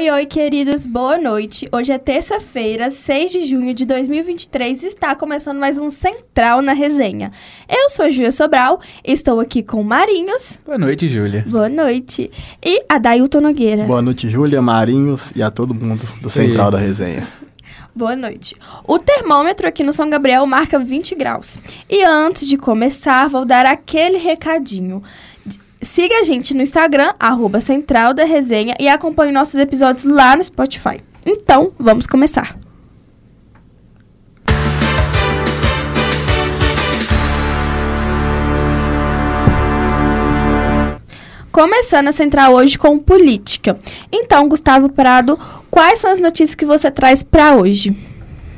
Oi, oi, queridos, boa noite. Hoje é terça-feira, 6 de junho de 2023 e está começando mais um Central na Resenha. Eu sou a Júlia Sobral, estou aqui com Marinhos. Boa noite, Júlia. Boa noite. E a Dailton Nogueira. Boa noite, Júlia, Marinhos e a todo mundo do Central Oi. da Resenha. Boa noite. O termômetro aqui no São Gabriel marca 20 graus. E antes de começar, vou dar aquele recadinho. Siga a gente no Instagram, arroba Central da Resenha, e acompanhe nossos episódios lá no Spotify. Então, vamos começar. Começando a central hoje com política. Então, Gustavo Prado, quais são as notícias que você traz para hoje?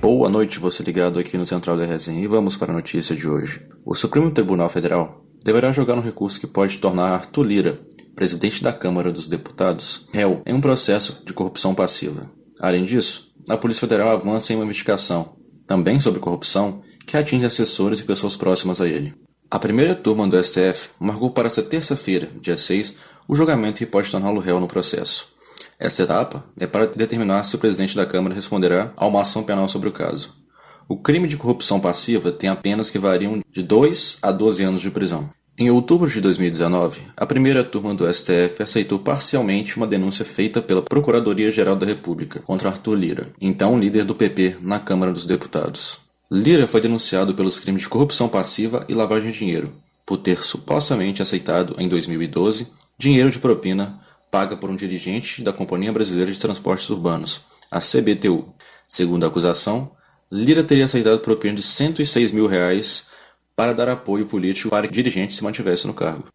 Boa noite, você ligado aqui no Central da Resenha e vamos para a notícia de hoje. O Supremo Tribunal Federal deverá jogar um recurso que pode tornar Arthur Lira, presidente da Câmara dos Deputados, réu em um processo de corrupção passiva. Além disso, a Polícia Federal avança em uma investigação, também sobre corrupção, que atinge assessores e pessoas próximas a ele. A primeira turma do STF marcou para esta terça-feira, dia 6, o julgamento que pode torná-lo réu no processo. Esta etapa é para determinar se o presidente da Câmara responderá a uma ação penal sobre o caso. O crime de corrupção passiva tem apenas que variam de 2 a 12 anos de prisão. Em outubro de 2019, a primeira turma do STF aceitou parcialmente uma denúncia feita pela Procuradoria-Geral da República contra Arthur Lira, então líder do PP na Câmara dos Deputados. Lira foi denunciado pelos crimes de corrupção passiva e lavagem de dinheiro, por ter supostamente aceitado, em 2012, dinheiro de propina paga por um dirigente da Companhia Brasileira de Transportes Urbanos, a CBTU. Segundo a acusação, Lira teria aceitado propina de 106 mil reais para dar apoio político para que o dirigente se mantivesse no cargo.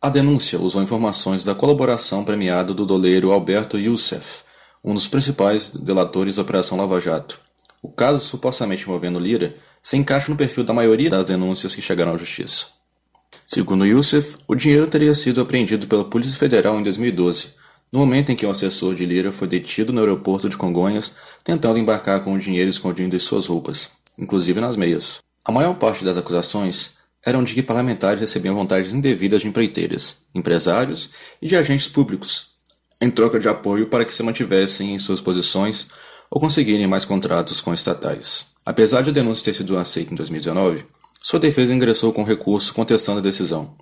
A denúncia usou informações da colaboração premiada do doleiro Alberto Youssef, um dos principais delatores da Operação Lava Jato. O caso supostamente envolvendo Lira se encaixa no perfil da maioria das denúncias que chegaram à justiça. Segundo Youssef, o dinheiro teria sido apreendido pela Polícia Federal em 2012, no momento em que um assessor de Lira foi detido no aeroporto de Congonhas, tentando embarcar com o dinheiro escondido em suas roupas, inclusive nas meias. A maior parte das acusações eram de que parlamentares recebiam vantagens indevidas de empreiteiras, empresários e de agentes públicos, em troca de apoio para que se mantivessem em suas posições ou conseguirem mais contratos com estatais. Apesar de a denúncia ter sido aceita em 2019, sua defesa ingressou com recurso contestando a decisão.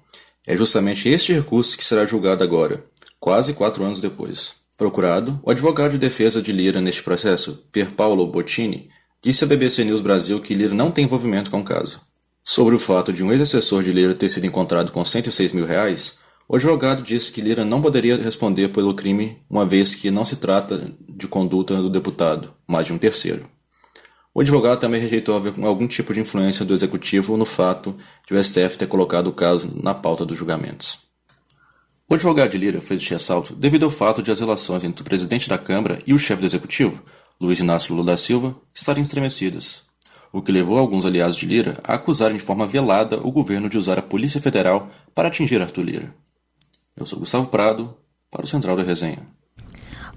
É justamente este recurso que será julgado agora, quase quatro anos depois. Procurado, o advogado de defesa de Lira neste processo, Pier Paolo Bottini, disse à BBC News Brasil que Lira não tem envolvimento com o caso. Sobre o fato de um ex-assessor de Lira ter sido encontrado com 106 mil reais, o advogado disse que Lira não poderia responder pelo crime, uma vez que não se trata de conduta do deputado, mas de um terceiro. O advogado também rejeitou algum tipo de influência do executivo no fato de o STF ter colocado o caso na pauta dos julgamentos. O advogado de Lira fez este ressalto devido ao fato de as relações entre o presidente da Câmara e o chefe do executivo, Luiz Inácio Lula da Silva, estarem estremecidas, o que levou alguns aliados de Lira a acusarem de forma velada o governo de usar a Polícia Federal para atingir Arthur Lira. Eu sou Gustavo Prado, para o Central da Resenha.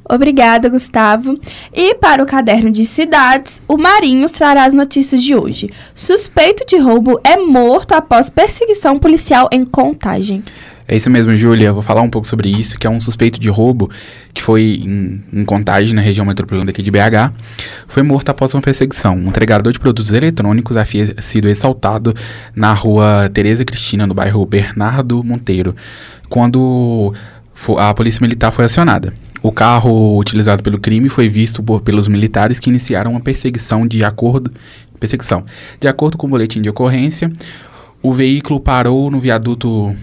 Obrigada, Gustavo. E para o caderno de cidades, o Marinho trará as notícias de hoje. Suspeito de roubo é morto após perseguição policial em Contagem. É isso mesmo, Júlia. Vou falar um pouco sobre isso, que é um suspeito de roubo que foi em, em Contagem, na região metropolitana aqui de BH. Foi morto após uma perseguição. Um entregador de produtos eletrônicos havia sido assaltado na rua Tereza Cristina, no bairro Bernardo Monteiro, quando a polícia militar foi acionada. O carro utilizado pelo crime foi visto por, pelos militares que iniciaram uma perseguição de acordo perseguição. De acordo com o boletim de ocorrência, o veículo parou no viaduto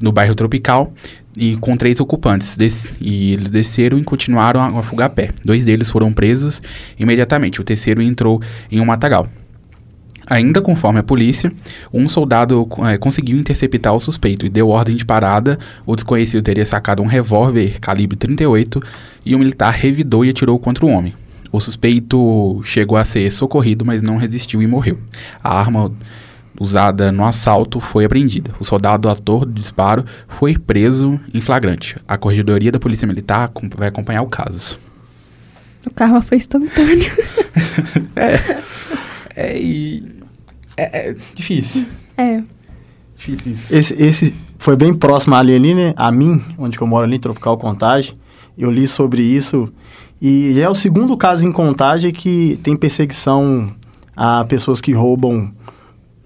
no bairro Tropical e com três ocupantes. Des e eles desceram e continuaram a, a a pé. Dois deles foram presos imediatamente. O terceiro entrou em um matagal. Ainda conforme a polícia, um soldado é, conseguiu interceptar o suspeito e deu ordem de parada. O desconhecido teria sacado um revólver calibre 38 e o militar revidou e atirou contra o homem. O suspeito chegou a ser socorrido, mas não resistiu e morreu. A arma usada no assalto foi apreendida. O soldado ator do disparo foi preso em flagrante. A Corregedoria da Polícia Militar vai acompanhar o caso. O karma foi instantâneo. é. É, e, é, é difícil. É. Difícil isso. Esse, esse foi bem próximo ali, ali, né? A mim, onde eu moro ali, Tropical Contagem. Eu li sobre isso E é o segundo caso em contagem que tem perseguição a pessoas que roubam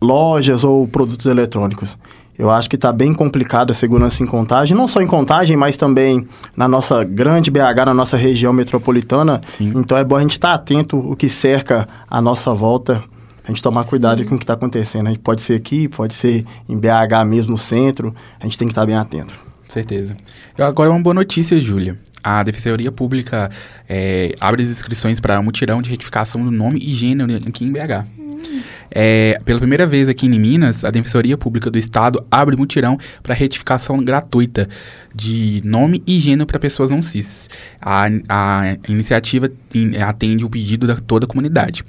lojas ou produtos eletrônicos. Eu acho que está bem complicada a segurança em contagem, não só em contagem, mas também na nossa grande BH, na nossa região metropolitana. Sim. Então é bom a gente estar tá atento o que cerca a nossa volta, a gente tomar cuidado Sim. com o que está acontecendo. A gente pode ser aqui, pode ser em BH mesmo, no centro, a gente tem que estar tá bem atento. Certeza. Agora uma boa notícia, Júlia. A Defensoria Pública é, abre as inscrições para mutirão de retificação do nome e gênero aqui em BH. É, pela primeira vez aqui em Minas, a Defensoria Pública do Estado abre mutirão para retificação gratuita de nome e gênero para pessoas não cis. A, a iniciativa atende o pedido da toda a comunidade.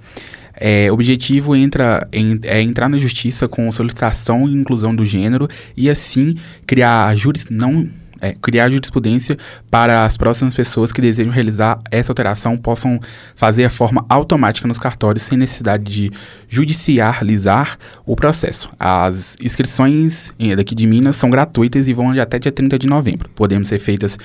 É, objetivo entra, em, é entrar na justiça com solicitação e inclusão do gênero e assim criar juris, não é, criar jurisprudência para as próximas pessoas que desejam realizar essa alteração possam fazer a forma automática nos cartórios sem necessidade de judicializar o processo. As inscrições daqui de Minas são gratuitas e vão até dia 30 de novembro. Podemos ser feitas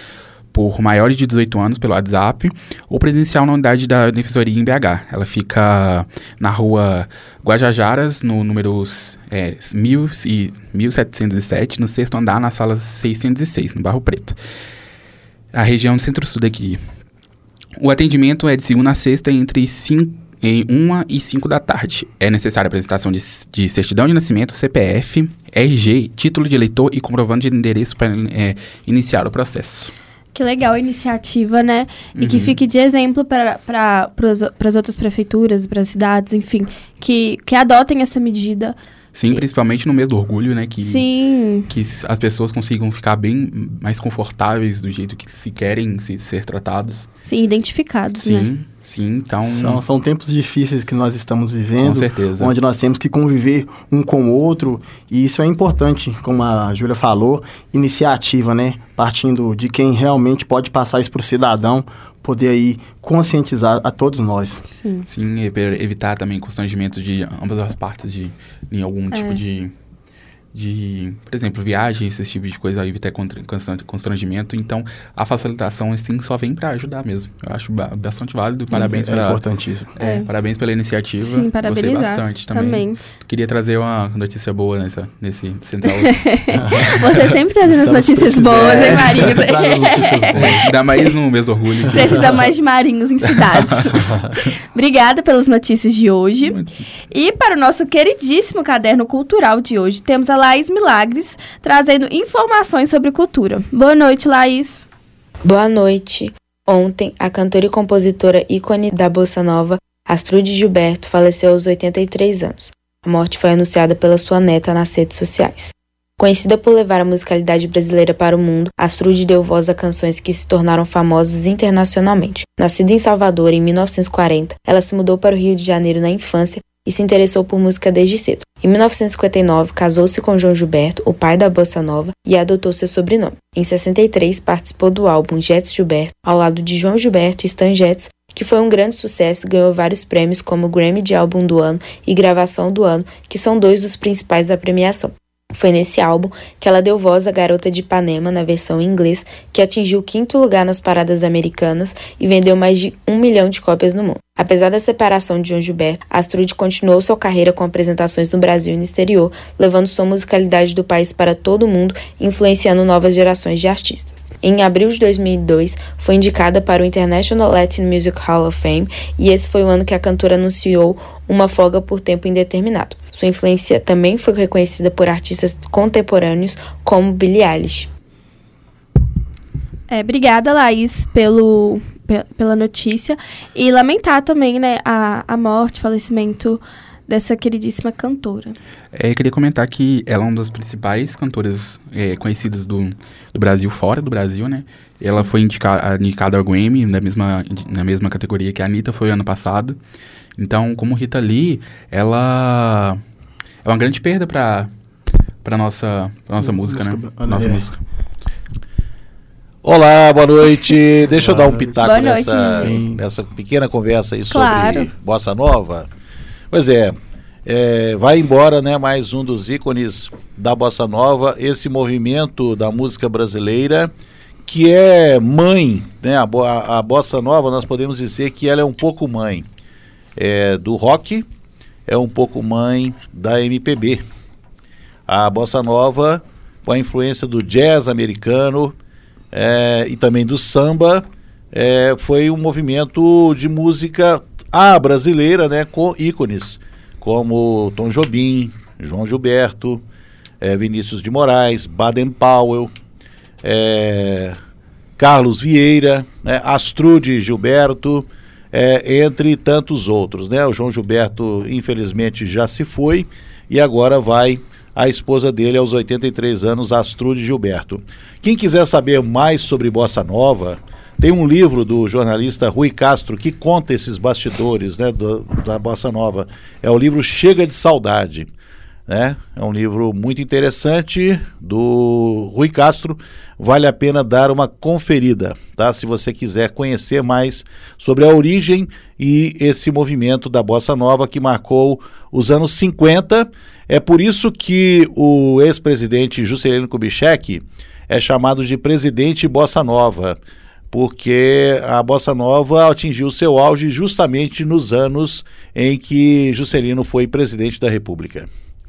por maiores de 18 anos pelo WhatsApp ou presencial na unidade da Defensoria em BH. Ela fica na rua Guajajaras, no número é, 1000 e 1707, no sexto andar, na sala 606, no Barro Preto. A região centro-sul daqui. O atendimento é de segunda a sexta entre 5 em 1 e 5 da tarde. É necessária a apresentação de, de, certidão de nascimento, CPF, RG, título de eleitor e comprovante de endereço para é, iniciar o processo. Que legal a iniciativa, né? E que uhum. fique de exemplo para as outras prefeituras, para as cidades, enfim, que, que adotem essa medida. Sim, que... principalmente no mês do orgulho, né? Que, Sim. Que as pessoas consigam ficar bem mais confortáveis do jeito que se querem se, ser tratados. Sim, identificados, Sim. né? Sim, então. São, são tempos difíceis que nós estamos vivendo. Com certeza. Onde nós temos que conviver um com o outro. E isso é importante, como a Júlia falou, iniciativa, né? Partindo de quem realmente pode passar isso para o cidadão, poder aí conscientizar a todos nós. Sim. Sim, evitar também constrangimento de ambas as partes de, em algum é. tipo de de, por exemplo, viagens, esse tipo de coisa, evitar constrangimento. Então, a facilitação, assim, só vem para ajudar mesmo. Eu acho bastante válido. Parabéns é, pela... importantíssimo. É, é. Parabéns pela iniciativa. Sim, parabenizar. Gostei bastante também. também. Queria trazer uma notícia boa nessa, nesse central. Você sempre trazendo as notícias boas, hein, Marinho? É, ainda mais no mês do orgulho. Precisa mais de marinhos em cidades. Obrigada pelas notícias de hoje. E para o nosso queridíssimo caderno cultural de hoje, temos a Laís Milagres, trazendo informações sobre cultura. Boa noite, Laís. Boa noite. Ontem, a cantora e compositora ícone da Bossa Nova, Astrude Gilberto, faleceu aos 83 anos. A morte foi anunciada pela sua neta nas redes sociais. Conhecida por levar a musicalidade brasileira para o mundo, Astrude deu voz a canções que se tornaram famosas internacionalmente. Nascida em Salvador em 1940, ela se mudou para o Rio de Janeiro na infância e se interessou por música desde cedo. Em 1959, casou-se com João Gilberto, o pai da bossa nova, e adotou seu sobrenome. Em 63, participou do álbum Jets Gilberto, ao lado de João Gilberto e Stan Jets, que foi um grande sucesso e ganhou vários prêmios como Grammy de Álbum do Ano e Gravação do Ano, que são dois dos principais da premiação. Foi nesse álbum que ela deu voz à Garota de Ipanema, na versão em inglês, que atingiu o quinto lugar nas paradas americanas e vendeu mais de um milhão de cópias no mundo. Apesar da separação de João Gilberto, Astrude continuou sua carreira com apresentações no Brasil e no exterior, levando sua musicalidade do país para todo o mundo, influenciando novas gerações de artistas. Em abril de 2002, foi indicada para o International Latin Music Hall of Fame e esse foi o ano que a cantora anunciou uma folga por tempo indeterminado. Sua influência também foi reconhecida por artistas contemporâneos como Billie Eilish. É, obrigada, Laís, pelo, pela notícia. E lamentar também né, a, a morte, falecimento dessa queridíssima cantora. É, eu queria comentar que ela é uma das principais cantoras é, conhecidas do, do Brasil, fora do Brasil, né? Sim. Ela foi indica, indicada ao Grammy na mesma, na mesma categoria que a Anitta foi ano passado. Então, como Rita Lee, ela é uma grande perda para para nossa pra nossa música, música, né? Nossa é. música. Olá, boa noite. Deixa boa eu dar um pitaco noite, nessa, nessa pequena conversa aí claro. sobre bossa nova. Pois é, é, vai embora, né, mais um dos ícones da bossa nova, esse movimento da música brasileira que é mãe, né? A, a, a, bossa nova, nós podemos dizer que ela é um pouco mãe é, do rock, é um pouco mãe da MPB. A bossa nova, com a influência do jazz americano é, e também do samba, é, foi um movimento de música a brasileira, né, com ícones como Tom Jobim, João Gilberto, é, Vinícius de Moraes, Baden Powell, é, Carlos Vieira, né, Astrude Gilberto, é, entre tantos outros. Né? O João Gilberto, infelizmente, já se foi e agora vai a esposa dele aos 83 anos, Astrude Gilberto. Quem quiser saber mais sobre Bossa Nova, tem um livro do jornalista Rui Castro que conta esses bastidores né, do, da Bossa Nova. É o livro Chega de Saudade. Né? É um livro muito interessante do Rui Castro. Vale a pena dar uma conferida, tá? Se você quiser conhecer mais sobre a origem e esse movimento da Bossa Nova que marcou os anos 50. É por isso que o ex-presidente Juscelino Kubitschek é chamado de presidente Bossa Nova porque a bossa nova atingiu seu auge justamente nos anos em que Juscelino foi presidente da República.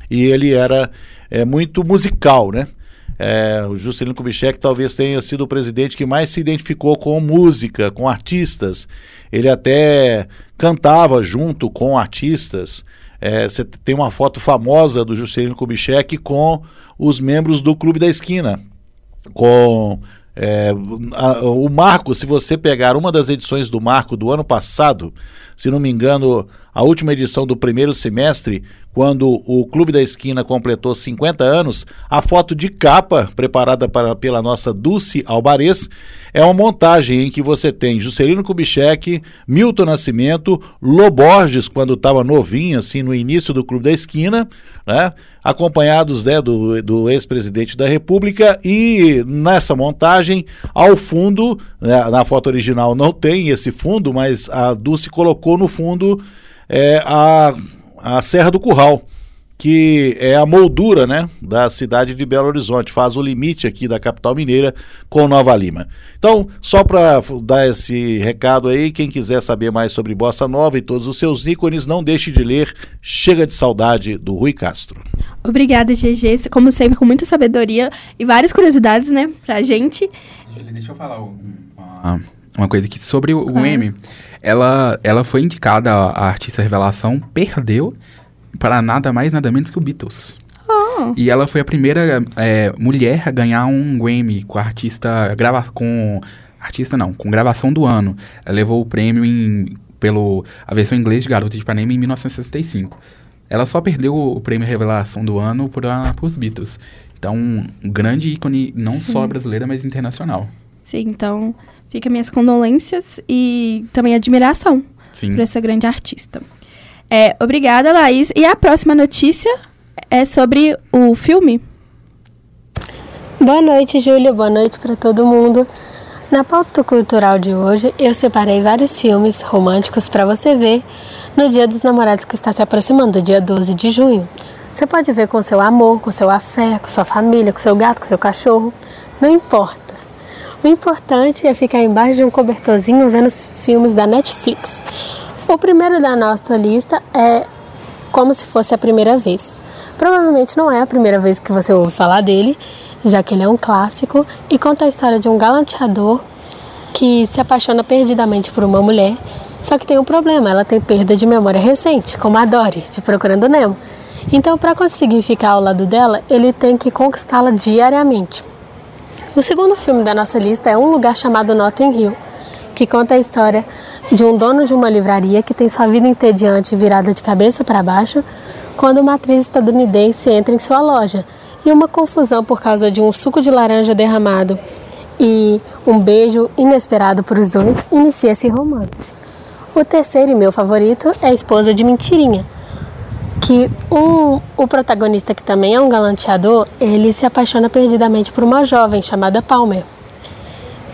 E ele era é, muito musical, né? É, o Juscelino Kubitschek talvez tenha sido o presidente que mais se identificou com música, com artistas. Ele até cantava junto com artistas. É, você tem uma foto famosa do Juscelino Kubitschek com os membros do Clube da Esquina, com é, a, o Marco, se você pegar uma das edições do Marco do ano passado, se não me engano, a última edição do primeiro semestre, quando o Clube da Esquina completou 50 anos, a foto de capa, preparada para, pela nossa Dulce Albares é uma montagem em que você tem Juscelino Kubitschek, Milton Nascimento, Loborges, quando estava novinho, assim, no início do Clube da Esquina, né? Acompanhados né, do, do ex-presidente da República, e nessa montagem, ao fundo, né, na foto original não tem esse fundo, mas a Dulce colocou no fundo é, a, a Serra do Curral que é a moldura né, da cidade de Belo Horizonte, faz o limite aqui da capital mineira com Nova Lima. Então, só para dar esse recado aí, quem quiser saber mais sobre Bossa Nova e todos os seus ícones, não deixe de ler Chega de Saudade, do Rui Castro. Obrigada, GG, como sempre, com muita sabedoria e várias curiosidades, né, pra gente. Deixa eu falar uma, uma coisa aqui sobre o, claro. M. Ela, ela foi indicada a artista revelação, perdeu para nada mais, nada menos que o Beatles. Oh. E ela foi a primeira é, mulher a ganhar um Grammy com artista grava com artista não, com gravação do ano. Ela levou o prêmio em pelo a versão em inglês de Garota de Ipanema em 1965. Ela só perdeu o prêmio Revelação do ano para os Beatles. Então, um grande ícone não Sim. só brasileira, mas internacional. Sim, então fica minhas condolências e também admiração Sim. por essa grande artista. É, obrigada, Laís. E a próxima notícia é sobre o filme. Boa noite, Júlia. Boa noite para todo mundo. Na pauta cultural de hoje, eu separei vários filmes românticos para você ver no Dia dos Namorados que está se aproximando, dia 12 de junho. Você pode ver com seu amor, com seu afé, com sua família, com seu gato, com seu cachorro, não importa. O importante é ficar embaixo de um cobertorzinho vendo os filmes da Netflix. O primeiro da nossa lista é Como se fosse a primeira vez. Provavelmente não é a primeira vez que você ouve falar dele, já que ele é um clássico e conta a história de um galanteador que se apaixona perdidamente por uma mulher, só que tem um problema, ela tem perda de memória recente, como a Dory, de Procurando Nemo. Então, para conseguir ficar ao lado dela, ele tem que conquistá-la diariamente. O segundo filme da nossa lista é Um Lugar Chamado Notting Hill, que conta a história de um dono de uma livraria que tem sua vida entediante virada de cabeça para baixo quando uma atriz estadunidense entra em sua loja e uma confusão por causa de um suco de laranja derramado e um beijo inesperado para os dois inicia esse romance. O terceiro e meu favorito é a esposa de Mentirinha, que um, o protagonista que também é um galanteador, ele se apaixona perdidamente por uma jovem chamada Palmer.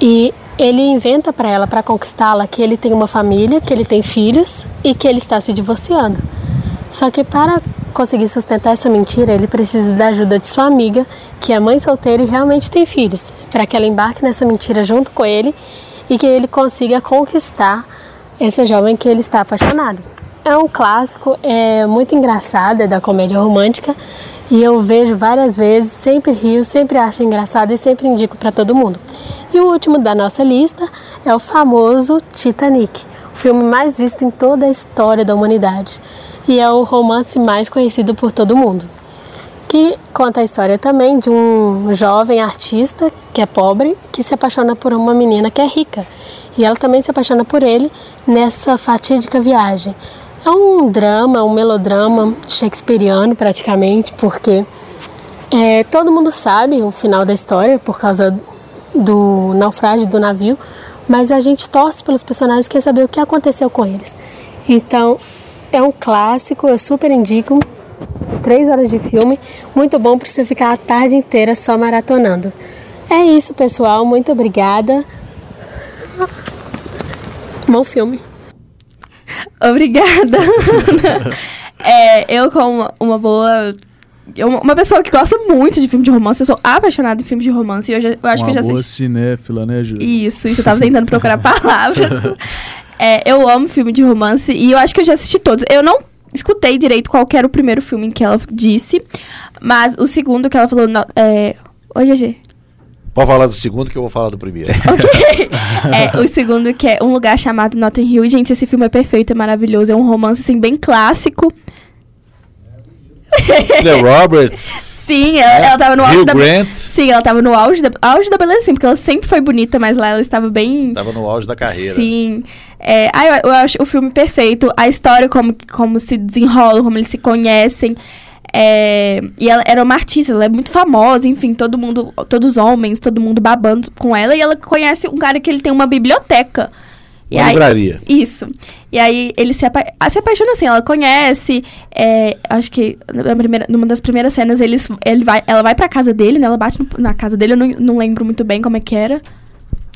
E ele inventa para ela, para conquistá-la, que ele tem uma família, que ele tem filhos e que ele está se divorciando. Só que para conseguir sustentar essa mentira, ele precisa da ajuda de sua amiga, que é mãe solteira e realmente tem filhos, para que ela embarque nessa mentira junto com ele e que ele consiga conquistar essa jovem que ele está apaixonado. É um clássico, é muito engraçado, é da comédia romântica e eu vejo várias vezes, sempre rio, sempre acho engraçado e sempre indico para todo mundo. E o último da nossa lista é o famoso Titanic, o filme mais visto em toda a história da humanidade e é o romance mais conhecido por todo mundo. Que conta a história também de um jovem artista que é pobre que se apaixona por uma menina que é rica e ela também se apaixona por ele nessa fatídica viagem. É um drama, um melodrama shakespeariano praticamente, porque é, todo mundo sabe o final da história por causa do naufrágio do navio, mas a gente torce pelos personagens quer saber o que aconteceu com eles. Então é um clássico, eu super indico. Três horas de filme, muito bom para você ficar a tarde inteira só maratonando. É isso, pessoal. Muito obrigada. Bom filme. Obrigada. é, eu, como uma boa. Eu, uma pessoa que gosta muito de filme de romance, eu sou apaixonada em filme de romance. E eu, já, eu acho uma que eu já boa assisti. cinéfila, né, Júlia? Isso, isso, eu tava tentando procurar palavras. É, eu amo filme de romance e eu acho que eu já assisti todos. Eu não escutei direito qual que era o primeiro filme que ela disse, mas o segundo que ela falou. No, é... Oi, GG. Pode falar do segundo que eu vou falar do primeiro. Ok. é, o segundo que é Um Lugar Chamado Notting Hill. E, gente, esse filme é perfeito, é maravilhoso. É um romance, assim, bem clássico. Julia Roberts. Sim, ela, ela tava no auge da... Grant. Sim, ela tava no auge da, auge da beleza, sim, porque ela sempre foi bonita, mas lá ela estava bem... Tava no auge da carreira. Sim. É, ah, eu, eu acho o filme perfeito. A história, como, como se desenrola, como eles se conhecem. É, e ela era uma artista, ela é muito famosa, enfim, todo mundo, todos os homens, todo mundo babando com ela. E ela conhece um cara que ele tem uma biblioteca. E Uma aí- livraria. Isso. E aí ele se, apa ah, se apaixona assim, ela conhece. é, acho que na primeira, numa das primeiras cenas eles, ele vai, ela vai pra casa dele, né? Ela bate no- na casa dele, eu não, não lembro muito bem como é que era.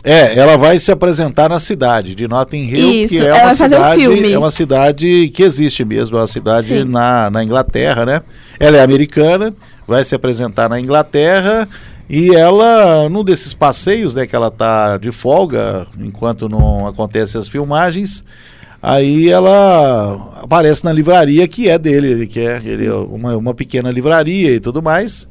É, ela vai se apresentar na cidade de Notting Hill, Isso, que é uma um cidade, filme. é uma cidade que existe mesmo, é uma cidade Sim. na, na Inglaterra, né? Ela é americana, vai se apresentar na Inglaterra e ela, num desses passeios, né, que ela tá de folga enquanto não acontecem as filmagens, aí ela aparece na livraria que é dele, ele quer ele é uma, uma pequena livraria e tudo mais.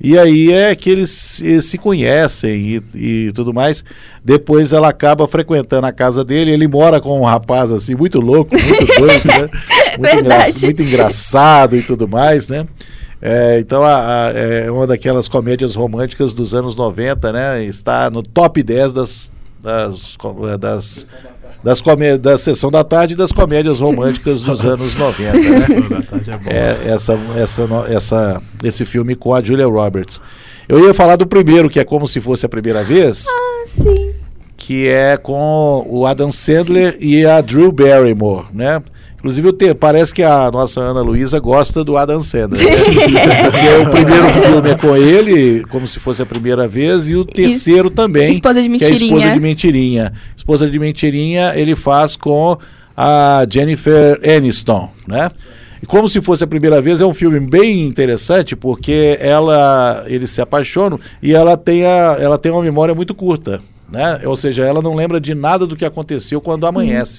E aí é que eles se, se conhecem e, e tudo mais. Depois ela acaba frequentando a casa dele. Ele mora com um rapaz assim, muito louco, muito doido, né? Muito, Verdade. muito engraçado e tudo mais, né? É, então a- a- é uma daquelas comédias românticas dos anos 90, né? Está no top 10 das, das, eh, das, das comé- da sessão da tarde e das comédias românticas dos anos 90, né? Da tarde é bom. É, essa, essa, essa, esse filme com a Julia Roberts. Eu ia falar do primeiro, que é como se fosse a primeira vez, Ah, sim. que é com o Adam Sandler e a Drew Barrymore, né? Inclusive, eu te- parece que a nossa Ana Luísa gosta do Adam Sandler. né? Porque o primeiro filme é com ele, como se fosse a primeira vez, e o terceiro também, Esposa de que é Esposa Mentirinha. de Mentirinha. Esposa de Mentirinha ele faz com a Jennifer Aniston, né? E como se fosse a primeira vez, é um filme bem interessante porque ela, eles se apaixonam e ela tem, a, ela tem uma memória muito curta. Né? Ou seja, ela não lembra de nada do que aconteceu quando.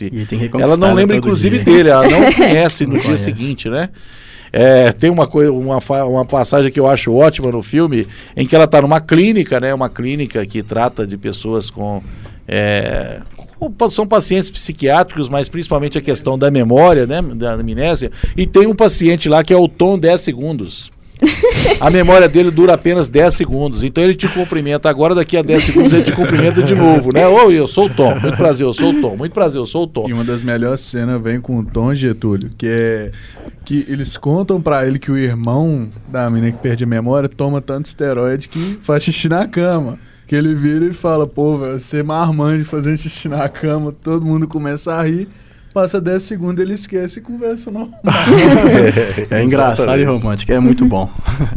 E reconquistar Ela não lembra, inclusive, dia. dele, ela não conhece no Não dia conhece. seguinte, né? É, tem uma, coisa, uma, uma passagem que eu acho ótima no filme, em que ela está numa clínica, né? Uma clínica que trata de pessoas com. é, com- são pacientes psiquiátricos, mas principalmente a questão da memória, né? Da amnésia. E tem um paciente lá que é o Tom 10 segundos. A memória dele dura apenas 10 segundos. Então ele te cumprimenta agora, daqui a 10 segundos ele te cumprimenta de novo, né? Oi, eu sou o Tom. Muito prazer, eu sou o Tom. Muito prazer, eu sou o Tom. E uma das melhores cenas vem com o Tom Getúlio, que é que eles contam pra ele que o irmão da menina que perde a memória toma tanto esteroide que faz xixi na cama. Que ele vira e fala, pô, velho, você é marmande fazendo xixi na cama, todo mundo começa a rir, passa 10 segundos, ele esquece e conversa normal. É engraçado e romântico, é muito bom.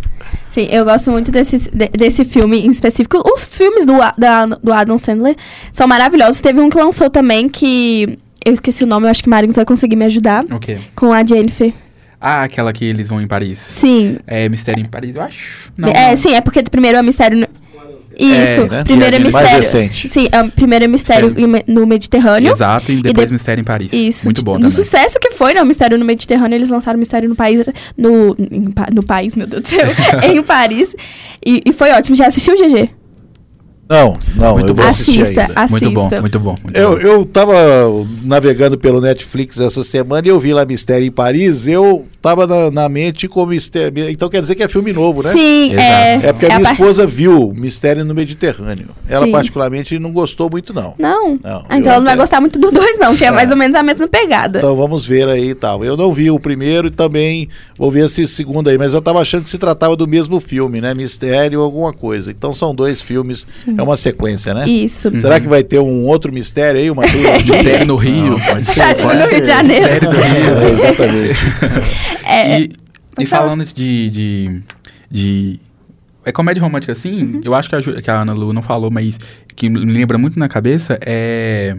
Sim, eu gosto muito desse, de- desse filme em específico. Os filmes do, da- do Adam Sandler são maravilhosos. Teve um que lançou também que. Eu esqueci o nome, eu acho que Marins vai conseguir me ajudar. O quê? Com a Jennifer. Ah, aquela que eles vão em Paris. Sim. É Mistério em Paris, eu acho. Não, é, não. sim, é porque primeiro é mistério. No... Isso, né? primeiro é Mais mistério. recente. Sim, é, primeiro é mistério Mistério. no Mediterrâneo. Exato, e depois de- Mistério em Paris. Isso. Muito bom do também. sucesso que foi, né? O Mistério no Mediterrâneo, eles lançaram o Mistério no país. No, no país, meu Deus do céu. em Paris. E, e foi ótimo. Já assistiu, GG? Não, não, Muito bom. assistir Assista, assista. Muito bom, muito bom. Muito Eu, bom. eu tava navegando pelo Netflix essa semana e eu vi lá Mistério em Paris. Eu tava na, na mente com Mistério. Então quer dizer que é filme novo, né? Sim, é. Exato. É porque a a minha par- esposa viu Mistério no Mediterrâneo. Ela, Sim. particularmente, não gostou muito, não. Não. Não, Ah, então ela não vai gostar muito do dois, não, que é, É. mais ou menos a mesma pegada. Então vamos ver aí e tal. Eu não vi o primeiro e também vou ver esse segundo aí, mas eu tava achando que se tratava do mesmo filme, né? Mistério alguma coisa. Então são dois filmes, é uma sequência, né? Isso. Será que vai ter um outro mistério aí, uma? Mistério no Rio. Não, pode ser, pode no Rio de Janeiro. Mistério do Rio. É, exatamente. É, E, e falando de, de, de- É comédia romântica assim, Uhum. eu acho que a, Ju- que a Ana Lu não falou, mas que me lembra muito na cabeça é.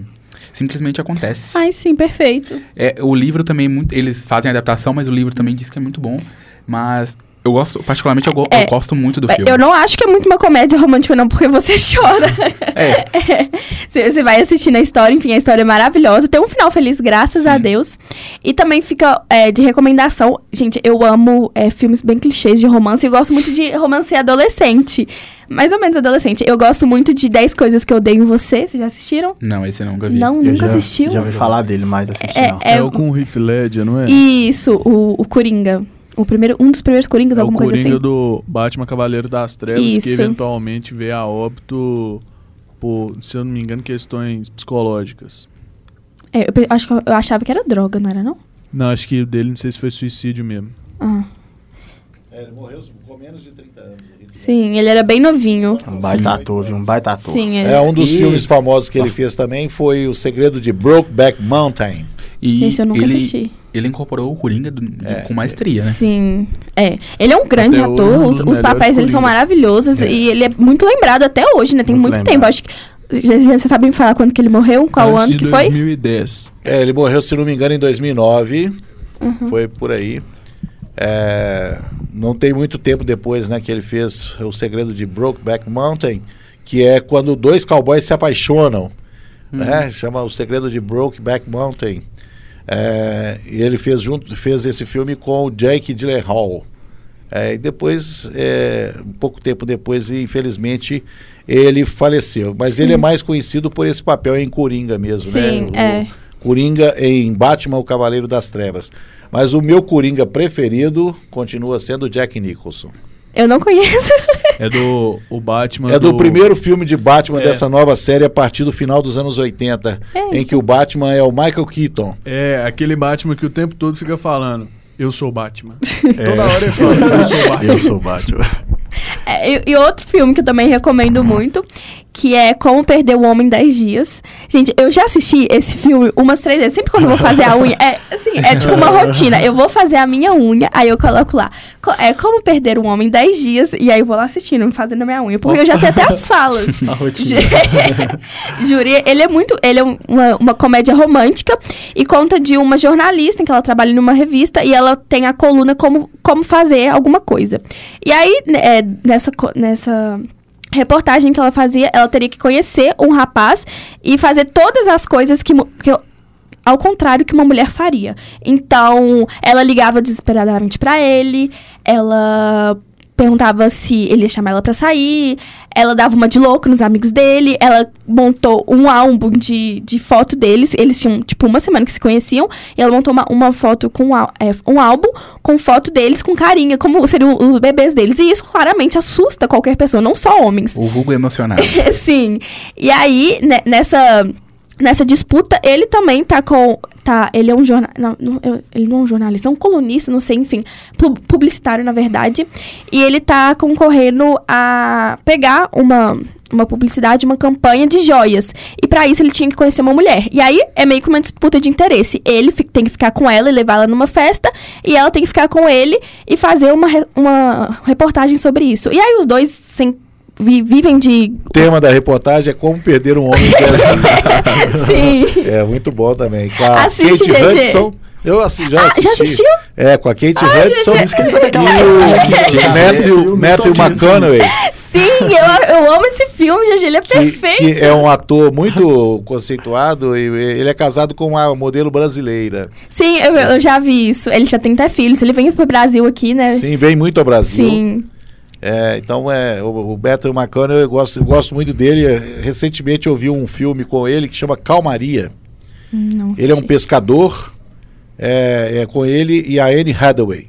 Simplesmente acontece. Ai, sim, perfeito. É, o livro também é muito. Eles fazem a adaptação, mas o livro também diz que é muito bom. Mas eu gosto, particularmente, eu, go- É, eu gosto muito do É, filme. Eu não acho que é muito uma comédia romântica, não, porque você chora. É. Você você vai assistindo a história, enfim, a história é maravilhosa. Tem um final feliz, graças a Deus. E também fica é, de recomendação. Gente, eu amo é, filmes bem clichês de romance. Eu gosto muito de romance adolescente. Mais ou menos adolescente. Eu gosto muito de 10 Coisas que eu odeio em você. Vocês já assistiram? Não, esse eu nunca vi. Não, Eu nunca já, assistiu? Já ouvi falar dele, mas assisti É, não. É, é o com o Heath Ledger, não é? Isso, o, o Coringa. O primeiro, um dos primeiros Coringas, É o alguma coisa Coringa assim. do Batman Cavaleiro das Trevas, que Isso. eventualmente veio a óbito por, se eu não me engano, questões psicológicas. É, eu, acho que eu, eu achava que era droga, não era não? Não, acho que o dele, não sei se foi suicídio mesmo. Ah, É, ele morreu com menos de 30 anos. sim, ele era bem novinho. Um baita ator, viu? Um baita ator. Sim, ele... É, um dos E- filmes famosos que ele fez também foi O Segredo de Brokeback Mountain. E Esse eu nunca ele, assisti. Ele incorporou o Coringa do- É. com maestria, né? Sim, é. Ele é um grande Até hoje, ator, um os, os papéis dele são maravilhosos É. e ele é muito lembrado até hoje, né? Tem Muito muito, tempo. Acho que. já- já- Você sabe me falar quando que ele morreu? Qual Antes ano de que foi? 2010. É, ele morreu, se não me engano, em 2009. Uhum. Foi por aí. É, não tem muito tempo depois, né, que ele fez O Segredo de Brokeback Mountain, que é quando dois cowboys se apaixonam, né? Chama O Segredo de Brokeback Mountain. É, e ele fez junto, fez esse filme com o Jake Gyllenhaal. É, e depois, é, um pouco tempo depois, infelizmente, ele faleceu. Mas ele é mais conhecido por esse papel em Coringa mesmo, Sim, né? O- é. Coringa em Batman, o Cavaleiro das Trevas. Mas o meu Coringa preferido continua sendo Jack Nicholson. Eu não conheço. É do o Batman. É do primeiro filme de Batman É. dessa nova série a partir do final dos anos 80, É. em que o Batman é o Michael Keaton. É, aquele Batman que o tempo todo fica falando. Eu sou Batman. Toda hora ele fala, eu sou Batman. Eu sou Batman. É, e, e outro filme que eu também recomendo muito, que é Como Perder o Homem em 10 Dias. Gente, eu já assisti esse filme umas três vezes. Sempre quando eu vou fazer a unha, é assim, é tipo uma rotina. Eu vou fazer a minha unha, aí eu coloco lá. co- É Como Perder um Homem em 10 Dias, e aí eu vou lá assistindo, fazendo a minha unha. Porque eu já sei até as falas. A rotina. Júri, ele é muito. Ele é um- uma, uma comédia romântica e conta de uma jornalista em que ela trabalha numa revista e ela tem a coluna como, como fazer alguma coisa. E aí, né, é, nessa, nessa reportagem que ela fazia, ela teria que conhecer um rapaz e fazer todas as coisas que. que eu- ao contrário que uma mulher faria. Então, ela ligava desesperadamente pra ele, ela perguntava se ele ia chamar ela pra sair, ela dava uma de louco nos amigos dele, ela montou um álbum de, de foto deles, eles tinham, tipo, uma semana que se conheciam, e ela montou uma, uma foto com é, um álbum com foto deles com carinha, como seriam os bebês deles. E isso claramente assusta qualquer pessoa, não só homens. O vulgo emocionado. Sim. E aí, ne- nessa, nessa disputa, ele também tá com. Tá, ele é um jornal. Ele não é um jornalista, é um colunista, não sei, enfim. pu- Publicitário, na verdade. E ele tá concorrendo a pegar uma. Uma publicidade, uma campanha de joias. E pra isso ele tinha que conhecer uma mulher. E aí é meio que uma disputa de interesse. Ele tem que ficar com ela e levar ela numa festa. E ela tem que ficar com ele e fazer uma, uma reportagem sobre isso. E aí os dois sem, vi- vivem de O tema da reportagem é Como Perder um Homem em 10 Dias. Sim. É muito bom também. Com a Assiste, Kate GG. Hudson. Eu assi- já Ah, assisti. já assistiu? É, com a Kate Hudson Por isso que ele tá com aquela e o esse Matthew, Matthew McConaughey, Sim, eu, eu amo esse filme, GG, ele é que, perfeito. que é um ator muito conceituado e ele é casado com uma modelo brasileira. Sim, eu, eu já vi isso. Ele já tem até filhos. Ele vem pro Brasil aqui, né? Sim, vem muito ao Brasil. Sim. É, então é o, o Matthew McConaughey eu gosto, eu gosto muito dele. Recentemente eu vi um filme com ele que chama Calmaria. Não Ele é um sei. pescador. É, é com ele e a Anne Hathaway.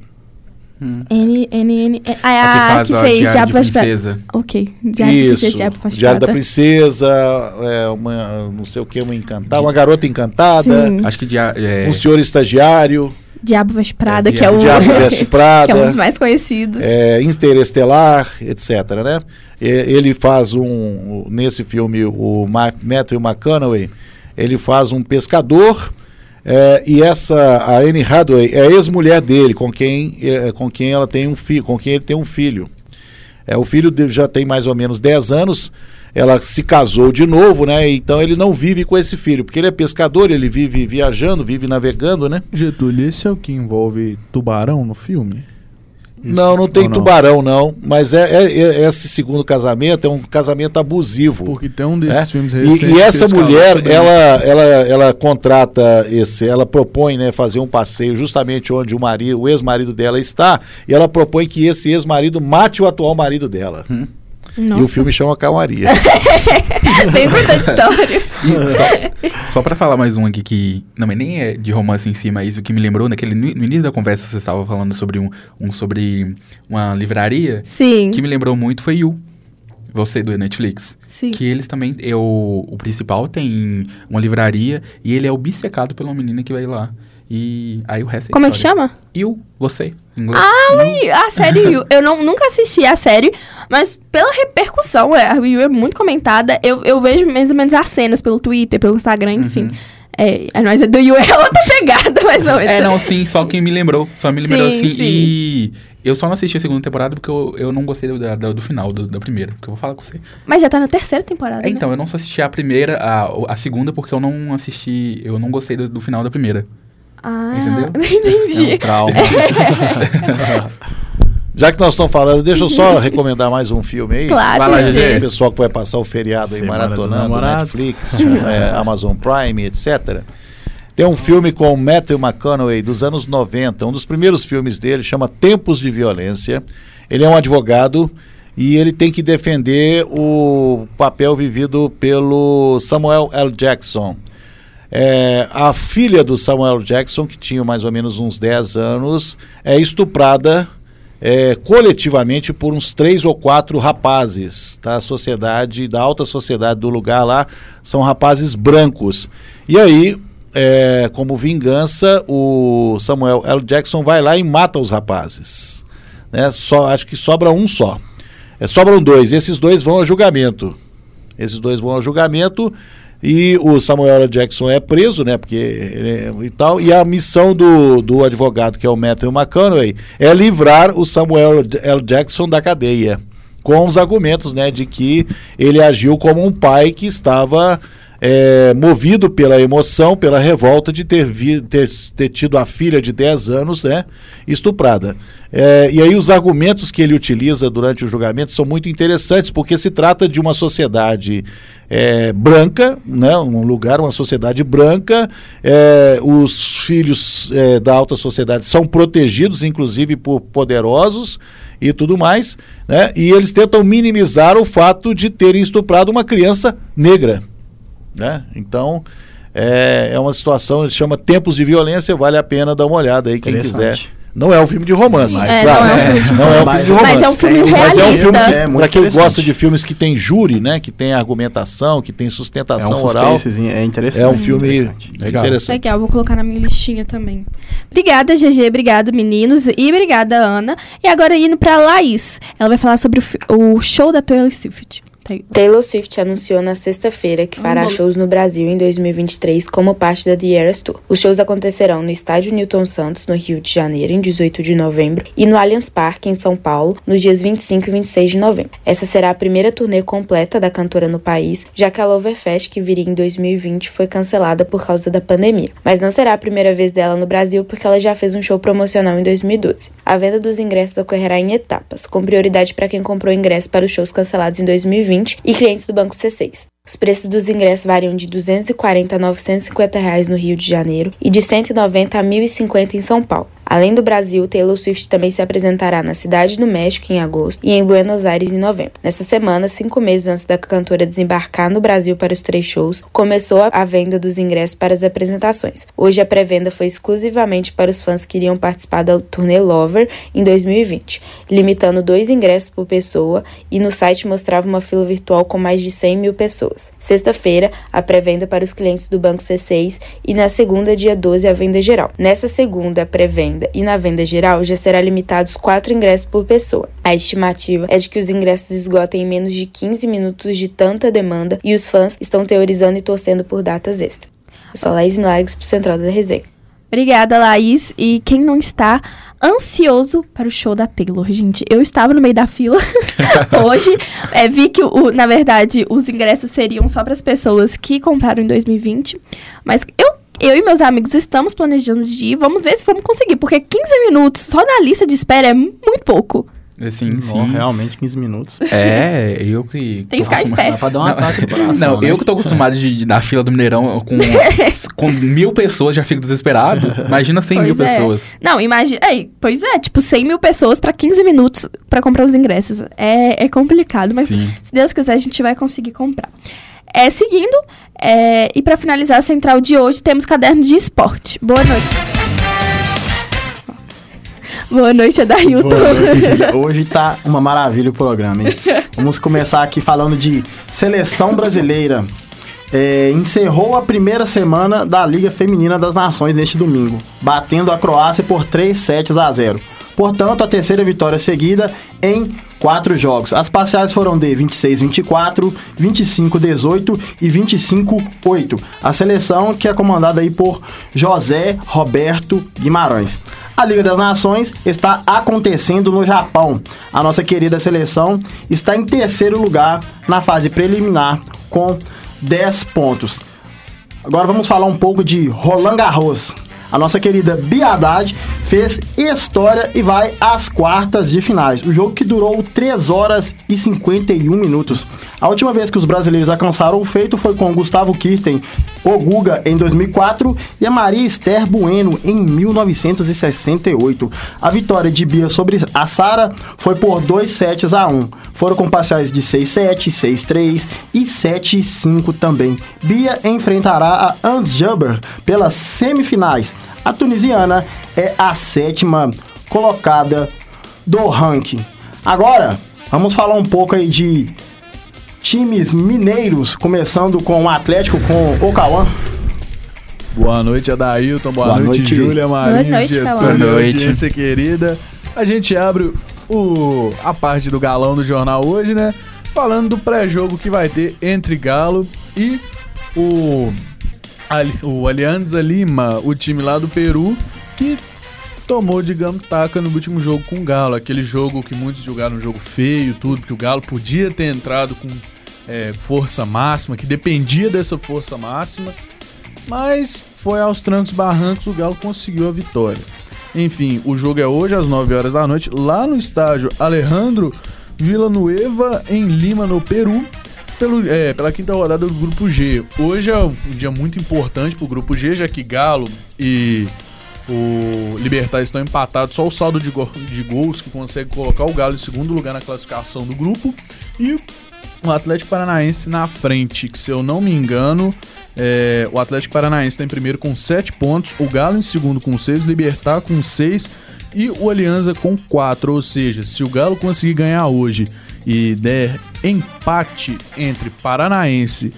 N, N, N. Ah, A é que a faz que a fez Diário de Prata. Princesa. Ok. Diário de Isso. Princesa, Veste Diário da. Princesa, é, uma, não sei o que, uma encantada, uma garota encantada, Sim. Acho que dia, é, um senhor estagiário, Diabo Veste Prada, É, que é o... Diabo Veste Prada, que é um dos mais conhecidos. é, Interestelar, etc. Né? Ele faz um. Nesse filme, o Ma- Matthew McConaughey, ele faz um pescador. é, e essa, a Anne Hathaway, é a ex-mulher dele, com quem, é, com quem ela tem um filho, com quem ele tem um filho. É, o filho já tem mais ou menos 10 anos. Ela se casou de novo, né? Então ele não vive com esse filho, porque ele é pescador, ele vive viajando, vive navegando, né? Getúlio, esse é o que envolve tubarão no filme? Não, não tem não? tubarão, não. Mas é, é- é- esse segundo casamento é um casamento abusivo. Porque tem um desses né? filmes E- recentes. E, essa que eles mulher, ela, ela, ela contrata esse, ela propõe, né, fazer um passeio justamente onde o marido, o ex-marido dela está, e ela propõe que esse ex-marido mate o atual marido dela. Nossa, E o filme chama Calmaria. bem contraditório. Só, só pra falar mais um aqui que. Não, mas nem é de romance em si, mas o que me lembrou, naquele, no, início da conversa você estava falando sobre um, um sobre uma livraria. Sim, O que me lembrou muito foi You. Você do Netflix. sim. Que eles também. Eu, o principal tem uma livraria e ele é obcecado pela menina que vai lá. E aí o resto é Como é que chama? You, você. Inglês. Ai, a série Yu. Eu não, nunca assisti a série, mas pela repercussão, é, a Yu é muito comentada. Eu, eu vejo mais ou menos as cenas pelo Twitter, pelo Instagram, enfim. Uhum. É, a nós é do Yu é outra pegada, mais ou menos. É, não, sim, só que me lembrou. Só me lembrou Sim, assim. sim. E eu só não assisti a segunda temporada porque eu, eu não gostei do, da- do final, do- da primeira. Porque eu vou falar com você. Mas já tá na terceira temporada. É, né? então, eu não só assisti a primeira, a, a segunda, porque eu não assisti. Eu não gostei do, do final da primeira. Ah, Entendeu? entendi. É um trauma. Já que nós estamos falando, deixa eu só recomendar mais um filme aí. Claro, Vai lá, gente. O pessoal que vai passar o feriado aí Semana maratonando. Netflix, é, Amazon Prime, etc. Tem um filme com o Matthew McConaughey dos anos 90, um dos primeiros filmes dele, chama Tempos de Violência. Ele é um advogado e ele tem que defender o papel vivido pelo Samuel L. Jackson. É, a filha do Samuel Jackson, que tinha mais ou menos uns 10 anos, é estuprada é, coletivamente por uns três ou quatro rapazes da sociedade, da alta sociedade do lugar lá, são rapazes brancos. E aí, é, como vingança, o Samuel L. Jackson vai lá e mata os rapazes. Né? Só, acho que sobra um só. É, sobram dois. Esses dois vão a julgamento. Esses dois vão a julgamento e o Samuel. Jackson é preso, né? Porque é, e tal. E a missão do, do advogado, que é o Matthew McConaughey, é livrar o Samuel L. Jackson da cadeia. Com os argumentos, né? De que ele agiu como um pai que estava é, movido pela emoção, pela revolta de ter, vi, ter, ter tido a filha de 10 anos né, estuprada. É, e aí os argumentos que ele utiliza durante o julgamento são muito interessantes, porque se trata de uma sociedade é, branca, né, um lugar, uma sociedade branca, é, os filhos é, da alta sociedade são protegidos, inclusive por poderosos e tudo mais, né, e eles tentam minimizar o fato de terem estuprado uma criança negra. Né? Então, é, é uma situação, ele chama Tempos de Violência, vale a pena dar uma olhada aí, quem quiser. Não é um filme de romance, Mas- É, claro, não é um né? filme de Não é um filme Mas- de romance. Mas é um filme Mas Mas é um realista. filme É, que, muito para quem gosta de filmes que tem júri, né, que tem argumentação, que tem É sustentação um oral, é interessante. é um filme interessante. Legal. interessante. Legal, vou colocar na minha listinha também. Obrigada, GG. Obrigada, meninos. E obrigada, Ana. E agora indo pra Laís. Ela vai falar sobre o, o show da Taylor Swift. Taylor. Swift anunciou na sexta-feira que fará shows no Brasil em 2023 como parte da The Eras Tour. Os shows acontecerão no Estádio Newton Santos, no Rio de Janeiro, em 18 de novembro, e no Allianz Parque, em São Paulo, nos dias 25 e 26 de novembro. Essa será a primeira turnê completa da cantora no país, já que a Loverfest, que viria em 2020, foi cancelada por causa da pandemia. Mas não será a primeira vez dela no Brasil, porque ela já fez um show promocional em 2012. A venda dos ingressos ocorrerá em etapas, com prioridade para quem comprou ingresso para os shows cancelados em 2020 e clientes do Banco C6. Os preços dos ingressos variam de R$ 240 a 950 reais no Rio de Janeiro e de R$ 190 a R$ 1.050 em São Paulo. Além do Brasil, Taylor Swift também se apresentará na Cidade do México em agosto e em Buenos Aires em novembro. Nesta semana, cinco meses antes da cantora desembarcar no Brasil para os três shows, começou a venda dos ingressos para as apresentações. Hoje a pré-venda foi exclusivamente para os fãs que iriam participar da turnê Lover em 2020, limitando dois ingressos por pessoa e no site mostrava uma fila virtual com mais de 100 mil pessoas. Sexta-feira, a pré-venda para os clientes do Banco C6 e na segunda, dia 12, a venda geral. Nessa segunda pré-venda e na venda geral já será limitados quatro ingressos por pessoa. A estimativa é de que os ingressos esgotem em menos de 15 minutos de tanta demanda e os fãs estão teorizando e torcendo por datas extras. Eu sou a Laís Milagres pro Central da Resenha. Obrigada, Laís. E quem não está ansioso para o show da Taylor, gente? Eu estava no meio da fila hoje. é, vi que, o, na verdade, os ingressos seriam só para as pessoas que compraram em 2020. Mas eu, eu e meus amigos estamos planejando de ir. Vamos ver se vamos conseguir. Porque 15 minutos só na lista de espera é muito pouco. Sim, Ó, sim. realmente, 15 minutos. É, eu que. Tem que ficar esperto. Dá pra dar um Não. ataque né? eu que tô acostumado de, de, na fila do Mineirão com, com mil pessoas já fico desesperado. Imagina 100 mil Pois é. pessoas. Não, imagina. É, pois é, tipo, 100 mil pessoas para 15 minutos para comprar os ingressos. É, é complicado, mas Sim. se Deus quiser, a gente vai conseguir comprar. É, seguindo, é, e para finalizar a central de hoje, temos caderno de esporte. Boa noite. Boa noite, Adailton. Boa noite. Hoje tá uma maravilha o programa, hein? Vamos começar aqui falando de seleção brasileira. É, encerrou a primeira semana da Liga Feminina das Nações neste domingo, batendo a Croácia por 3 sets a 0. Portanto, a terceira vitória seguida em quatro jogos. As parciais foram de 26-24, 25-18 e 25-8. A seleção que é comandada aí por José Roberto Guimarães. A Liga das Nações está acontecendo no Japão. A nossa querida seleção está em terceiro lugar na fase preliminar com 10 pontos. Agora vamos falar um pouco de Roland Garros. A nossa querida Bia Haddad fez história e vai às quartas de finais. O jogo que durou 3 horas e 51 minutos. A última vez que os brasileiros alcançaram o feito foi com Gustavo Kirten, o Guga em 2004 e a Maria Esther Bueno em 1968. A vitória de Bia sobre a Sara foi por 2 sets a 1. Foram com parciais de 6-7, 6-3 e 7-5 também. Bia enfrentará a Ans Jabber pelas semifinais. A tunisiana é a sétima colocada do ranking. Agora, vamos falar um pouco aí de times mineiros, começando com o Atlético, com o Cauã. Boa noite, Adailton. Boa, Boa noite, noite. Júlia Marins. Boa noite, Getúlio, Cauã. Boa noite. audiência querida. A gente abre o, a parte do galão do jornal hoje, né? Falando do pré-jogo que vai ter entre Galo e o, o Alianza Lima, o time lá do Peru, que tomou, digamos, taca no último jogo com o Galo. Aquele jogo que muitos julgaram um jogo feio, tudo, que o Galo podia ter entrado com é, força máxima, que dependia dessa força máxima. Mas foi aos trancos barrancos o Galo conseguiu a vitória. Enfim, o jogo é hoje às 9 horas da noite, lá no estádio Alejandro Villanueva, em Lima, no Peru, pelo, é, pela quinta rodada do Grupo G. Hoje é um dia muito importante para o Grupo G, já que Galo e o Libertar estão empatados, só o saldo de, go- de gols que consegue colocar o Galo em segundo lugar na classificação do grupo. E o Atlético Paranaense na frente, que se eu não me engano, é, o Atlético Paranaense está em primeiro com 7 pontos, o Galo em segundo com 6, o Libertar com 6 e o Alianza com 4. Ou seja, se o Galo conseguir ganhar hoje e der empate entre Paranaense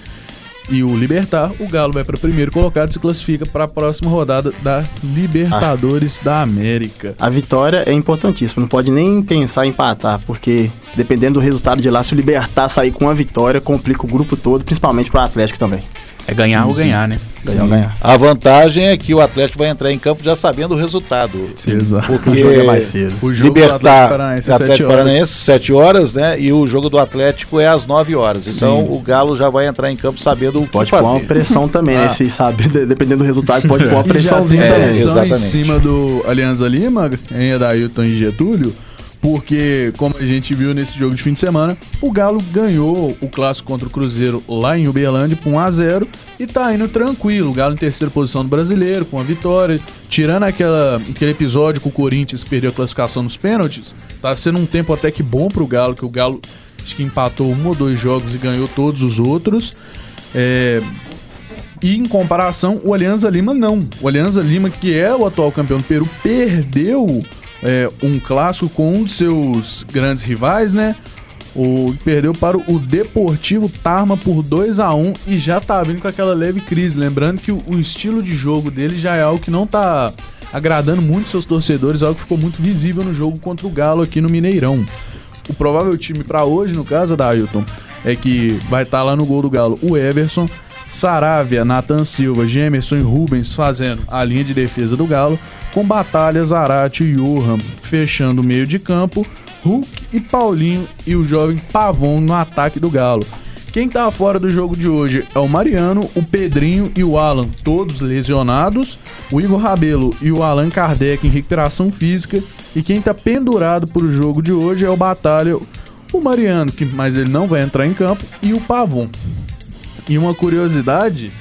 e o Libertar, o Galo vai para primeiro colocado e se classifica para a próxima rodada da Libertadores da América. A vitória é importantíssima, não pode nem pensar em empatar, porque dependendo do resultado de lá, se o Libertar sair com uma vitória, complica o grupo todo, principalmente para o Atlético também. É ganhar ou ganhar, né? Ganhar ou ganhar. A vantagem é que o Atlético vai entrar em campo já sabendo o resultado. Exato. Porque O jogo é mais cedo. O jogo do Libertar Atlético Paranaense é Atlético sete horas. Paranaense, 7 horas, né? E o jogo do Atlético é às 9 horas. Então o Galo já vai entrar em campo sabendo o que Pode pôr fazer. uma pressão também, né? Ah. Se sabe, de- dependendo do resultado, pode pôr uma pressãozinha É, também. pressão em exatamente. cima do Alianza Lima, em Adailton e Getúlio, porque, como a gente viu nesse jogo de fim de semana, o Galo ganhou o clássico contra o Cruzeiro lá em Uberlândia por 1x0 e tá indo tranquilo. O Galo em terceira posição do brasileiro, com a vitória. Tirando aquela, aquele episódio com o Corinthians perdeu a classificação nos pênaltis, tá sendo um tempo até que bom pro Galo, que o Galo acho que empatou um ou dois jogos e ganhou todos os outros. É, e em comparação, o Alianza Lima não. O Alianza Lima, que é o atual campeão do Peru, perdeu é, um clássico com um de seus grandes rivais, né? O perdeu para o Deportivo Tarma por 2 a 1 e já tá vindo com aquela leve crise. Lembrando que o, estilo de jogo dele já é algo que não tá agradando muito seus torcedores, algo que ficou muito visível no jogo contra o Galo aqui no Mineirão. O provável time para hoje, no caso da Ailton, é que vai estar lá no gol do Galo o Everson, Saravia, Nathan Silva, Gemerson e Rubens fazendo a linha de defesa do Galo, com Batalha, Zarate e Johan fechando o meio de campo, Hulk e Paulinho e o jovem Pavon no ataque do Galo. Quem tá fora do jogo de hoje é o Mariano, o Pedrinho e o Alan, todos lesionados, o Igor Rabelo e o Alan Kardec em recuperação física, e quem tá pendurado pro jogo de hoje é o Batalha, o Mariano, que, mas ele não vai entrar em campo, e o Pavon. E uma curiosidade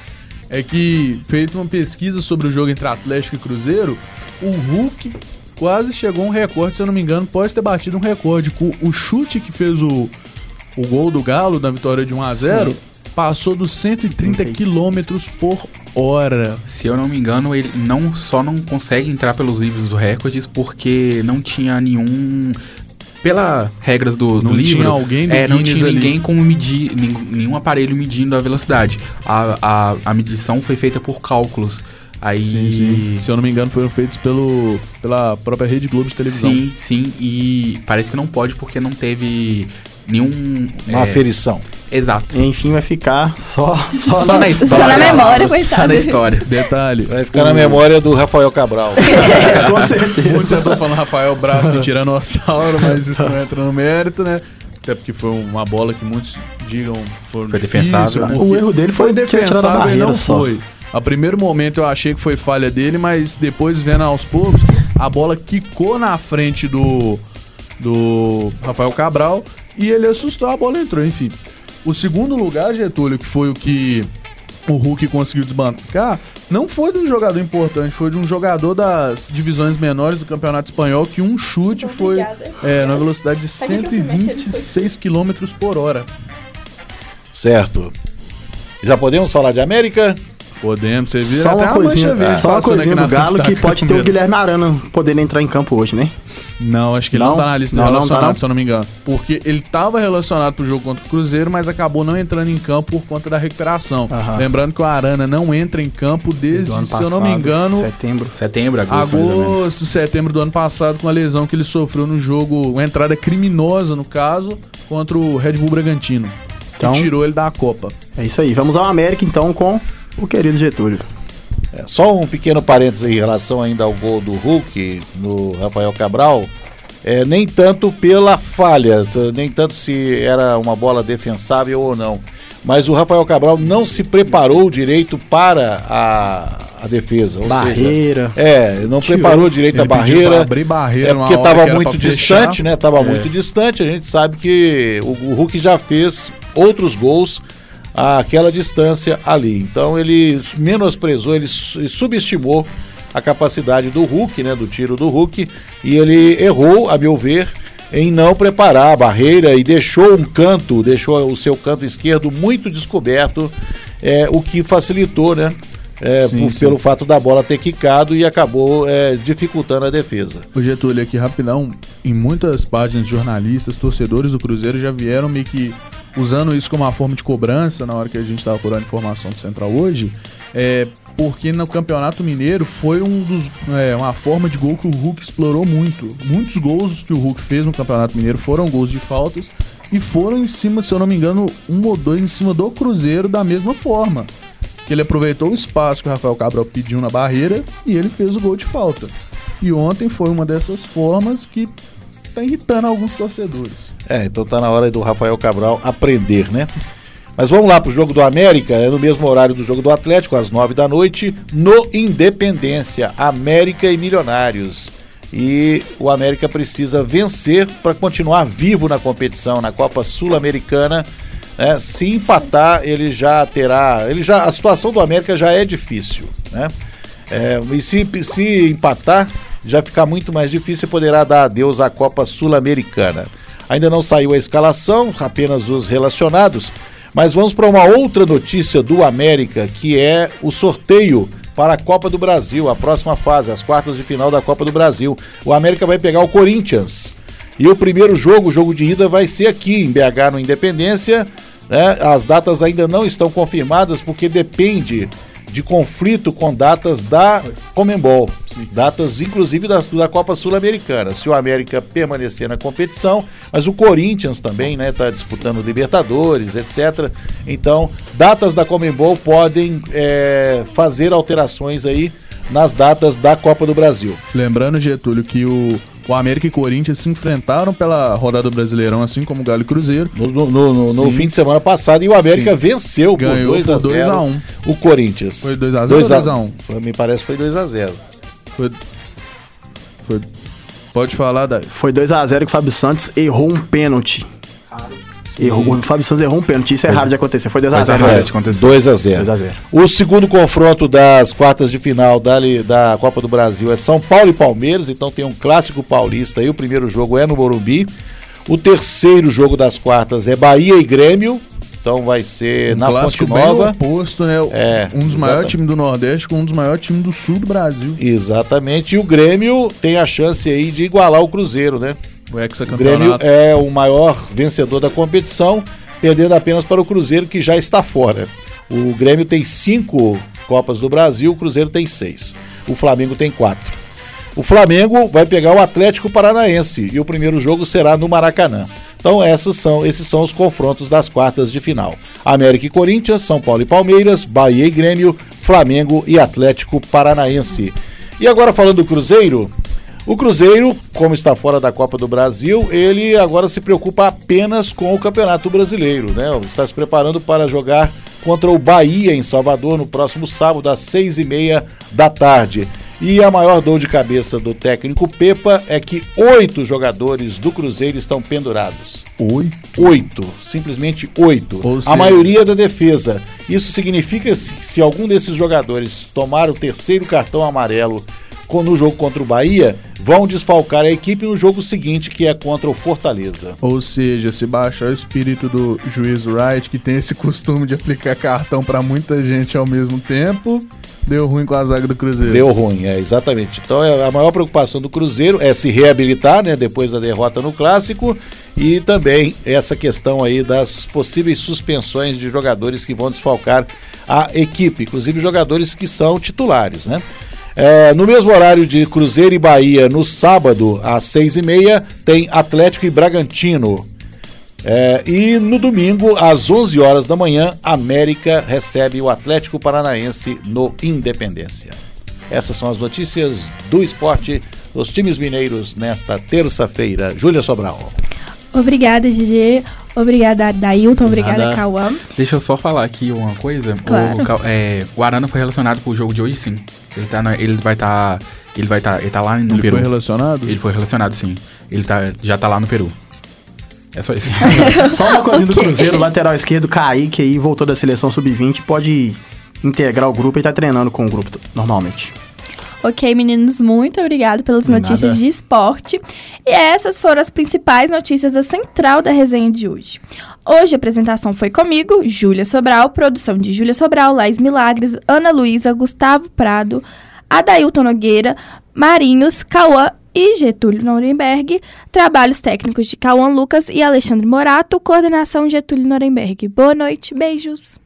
é que, feita uma pesquisa sobre o jogo entre Atlético e Cruzeiro, o Hulk quase chegou a um recorde, se eu não me engano, pode ter batido um recorde. Com o chute que fez o, o gol do Galo na vitória de 1 a 0 passou dos 130 km por hora. Se eu não me engano, ele não só não consegue entrar pelos livros dos recordes porque não tinha nenhum. Pela regras do, do livro, tinha alguém do é, não Guinness tinha ali. ninguém como medir, nenhum aparelho medindo a velocidade. A, a, a medição foi feita por cálculos. Aí. Sim, sim. Se eu não me engano, foram feitos pelo, pela própria Rede Globo de televisão. Sim, sim, e parece que não pode porque não teve nenhum. Uma é, aferição. Exato. Enfim, vai ficar só, só, Só na história. Só na memória, Só coitado. na história. Detalhe. Vai ficar na memória do Rafael Cabral. Com certeza. Muitos já estão falando Rafael Braço do Tiranossauro, mas isso não entra no mérito, né? Até porque foi uma bola que muitos digam foram Foi difícil, defensável, né? porque O erro dele foi, foi defensável e não só. foi. A primeiro momento eu achei que foi falha dele, mas depois vendo aos poucos, a bola quicou na frente do, do Rafael Cabral e ele assustou, a bola entrou, enfim. O segundo lugar, Getúlio, que foi o que o Hulk conseguiu desbancar, não foi de um jogador importante, foi de um jogador das divisões menores do Campeonato Espanhol que um chute foi é, na velocidade de Sabe que eu fui mexer 126 km por hora. certo. Já podemos falar de América? Podemos, você viu? Só até uma a coisinha, verde só uma coisinha do Galo da que pode ter o. Guilherme Arana podendo entrar em campo hoje, né? Não, acho que ele não, Não? tá na lista Não, não relacionado, tá, não. se eu não me engano. Porque ele tava relacionado pro jogo contra o Cruzeiro, mas acabou não entrando em campo por conta da recuperação. Aham. Lembrando que o Arana não entra em campo desde, se eu não me engano, Setembro. Setembro, agosto, agosto, setembro do ano passado, com a lesão que ele sofreu no jogo, uma entrada criminosa, no caso, contra o Red Bull Bragantino. Que Então- tirou ele da Copa. É isso aí. Vamos ao América então com o querido Getúlio. É, só um pequeno parênteses em relação ainda ao gol do Hulk no Rafael Cabral. É, nem tanto pela falha, nem tanto se era uma bola defensável ou não. Mas o Rafael Cabral não se preparou direito para a, a defesa. Ou Barreira. Seja, é, não preparou direito Ele a barreira. abrir barreira É porque estava muito distante, fechar. né? Tava É. muito distante. A gente sabe que o, o Hulk já fez outros gols àquela distância ali. Então ele menosprezou, ele su- subestimou a capacidade do Hulk, né? Do tiro do Hulk. E ele errou, a meu ver, em não preparar a barreira e deixou um canto, deixou o seu canto esquerdo muito descoberto, é, o que facilitou, né? É, Sim, por- sim. pelo fato da bola ter quicado e acabou é, dificultando a defesa. O Getúlio aqui rapidão, em muitas páginas jornalistas, torcedores do Cruzeiro já vieram meio que usando isso como uma forma de cobrança na hora que a gente estava apurando informação do Central hoje, é, porque no Campeonato Mineiro foi um dos, é, uma forma de gol que o Hulk explorou muito. Muitos gols que o Hulk fez no Campeonato Mineiro foram gols de faltas e foram em cima, se eu não me engano, um ou dois em cima do Cruzeiro da mesma forma. Que ele aproveitou o espaço que o Rafael Cabral pediu na barreira e ele fez o gol de falta. E ontem foi uma dessas formas que tá irritando alguns torcedores. É, então tá na hora do Rafael Cabral aprender, né? Mas vamos lá pro jogo do América, é no mesmo horário do jogo do Atlético, às nove da noite, no Independência, América e Milionários. E o América precisa vencer para continuar vivo na competição, na Copa Sul-Americana. Né? Se empatar, ele já terá. Ele já, a situação do América já é difícil. Né? É, e se, se empatar, já fica muito mais difícil e poderá dar adeus à Copa Sul-Americana. Ainda não saiu a escalação, apenas os relacionados. Mas vamos para uma outra notícia do América, que é o sorteio para a Copa do Brasil, a próxima fase, as quartas de final da Copa do Brasil. O América vai pegar o Corinthians. E o primeiro jogo, o jogo de ida, vai ser aqui em BH, no Independência. Né? As datas ainda não estão confirmadas porque depende de conflito com datas da Comembol, datas inclusive da, da Copa Sul-Americana. Se o América permanecer na competição, mas o Corinthians também, né, está disputando Libertadores, etc. Então, datas da Comembol podem é, fazer alterações aí nas datas da Copa do Brasil. Lembrando, Getúlio, que o o América e Corinthians se enfrentaram pela rodada do Brasileirão, assim como o Galo e Cruzeiro. No, no, no, no fim de semana passado, e o América Sim. venceu Ganhou por 2 a 1 o Corinthians. Foi 2 a 0 2 a 1 Me parece que foi 2 a 0 Foi... Foi... Pode falar, Daí. Foi 2 a 0 que o Fábio Santos errou um pênalti. Errou, o Fábio Santos errou um pênalti. Isso é raro de acontecer. Foi 2x0. 2 a 0 O segundo confronto das quartas de final da, da Copa do Brasil é São Paulo e Palmeiras. Então tem um clássico paulista aí. O primeiro jogo é no Morumbi. O terceiro jogo das quartas é Bahia e Grêmio. Então vai ser um na Fonte Nova. Bem oposto, né? É, um dos maiores times do Nordeste com um dos maiores times do Sul do Brasil. Exatamente. E o Grêmio tem a chance aí de igualar o Cruzeiro, né? O, o Grêmio é o maior vencedor da competição, perdendo apenas para o Cruzeiro, que já está fora. O Grêmio tem cinco Copas do Brasil, o Cruzeiro tem seis. O Flamengo tem quatro. O Flamengo vai pegar o Atlético Paranaense e o primeiro jogo será no Maracanã. Então esses são, esses são os confrontos das quartas de final. América e Corinthians, São Paulo e Palmeiras, Bahia e Grêmio, Flamengo e Atlético Paranaense. E agora falando do Cruzeiro, o Cruzeiro, como está fora da Copa do Brasil, ele agora se preocupa apenas com o Campeonato Brasileiro, né? Está se preparando para jogar contra o Bahia em Salvador no próximo sábado às seis e meia da tarde. E a maior dor de cabeça do técnico Pepa é que oito jogadores do Cruzeiro estão pendurados. Oito? Oito, simplesmente oito. A maioria da defesa. Isso significa que se algum desses jogadores tomar o terceiro cartão amarelo no jogo contra o Bahia, vão desfalcar a equipe no jogo seguinte, que é contra o Fortaleza. Ou seja, se baixar o espírito do juiz Wright, que tem esse costume de aplicar cartão para muita gente ao mesmo tempo, deu ruim com a zaga do Cruzeiro. Deu ruim, é, exatamente. Então é, a maior preocupação do Cruzeiro é se reabilitar, né, depois da derrota no Clássico, e também essa questão aí das possíveis suspensões de jogadores que vão desfalcar a equipe, inclusive jogadores que são titulares, né? É, no mesmo horário de Cruzeiro e Bahia, no sábado, às seis e meia, tem Atlético e Bragantino. É, e no domingo, às 11 horas da manhã, América recebe o Atlético Paranaense no Independência. Essas são as notícias do esporte dos times mineiros nesta terça-feira. Júlia Sobral. Obrigada, GG. Obrigada, Dailton. Obrigada, Cauã. Deixa eu só falar aqui uma coisa. Claro. O, é, o Arana foi relacionado pro jogo de hoje, sim. Ele, tá na, ele vai estar. Tá, ele vai estar. Tá, ele tá lá no ele Peru. Ele foi relacionado? Ele foi relacionado, sim. Ele tá, já tá lá no Peru. É só isso. só uma coisinha okay. do Cruzeiro, lateral esquerdo, Kaique aí, voltou da seleção sub-20, pode integrar o grupo e tá treinando com o grupo normalmente. Ok, meninos, muito obrigado pelas notícias de esporte. E essas foram as principais notícias da Central da Resenha de hoje. Hoje a apresentação foi comigo, Júlia Sobral, produção de Júlia Sobral, Lais Milagres, Ana Luísa, Gustavo Prado, Adailton Nogueira, Marinhos, Cauã e Getúlio Nuremberg. Trabalhos técnicos de Cauã Lucas e Alexandre Morato. Coordenação Getúlio Nuremberg. Boa noite, beijos.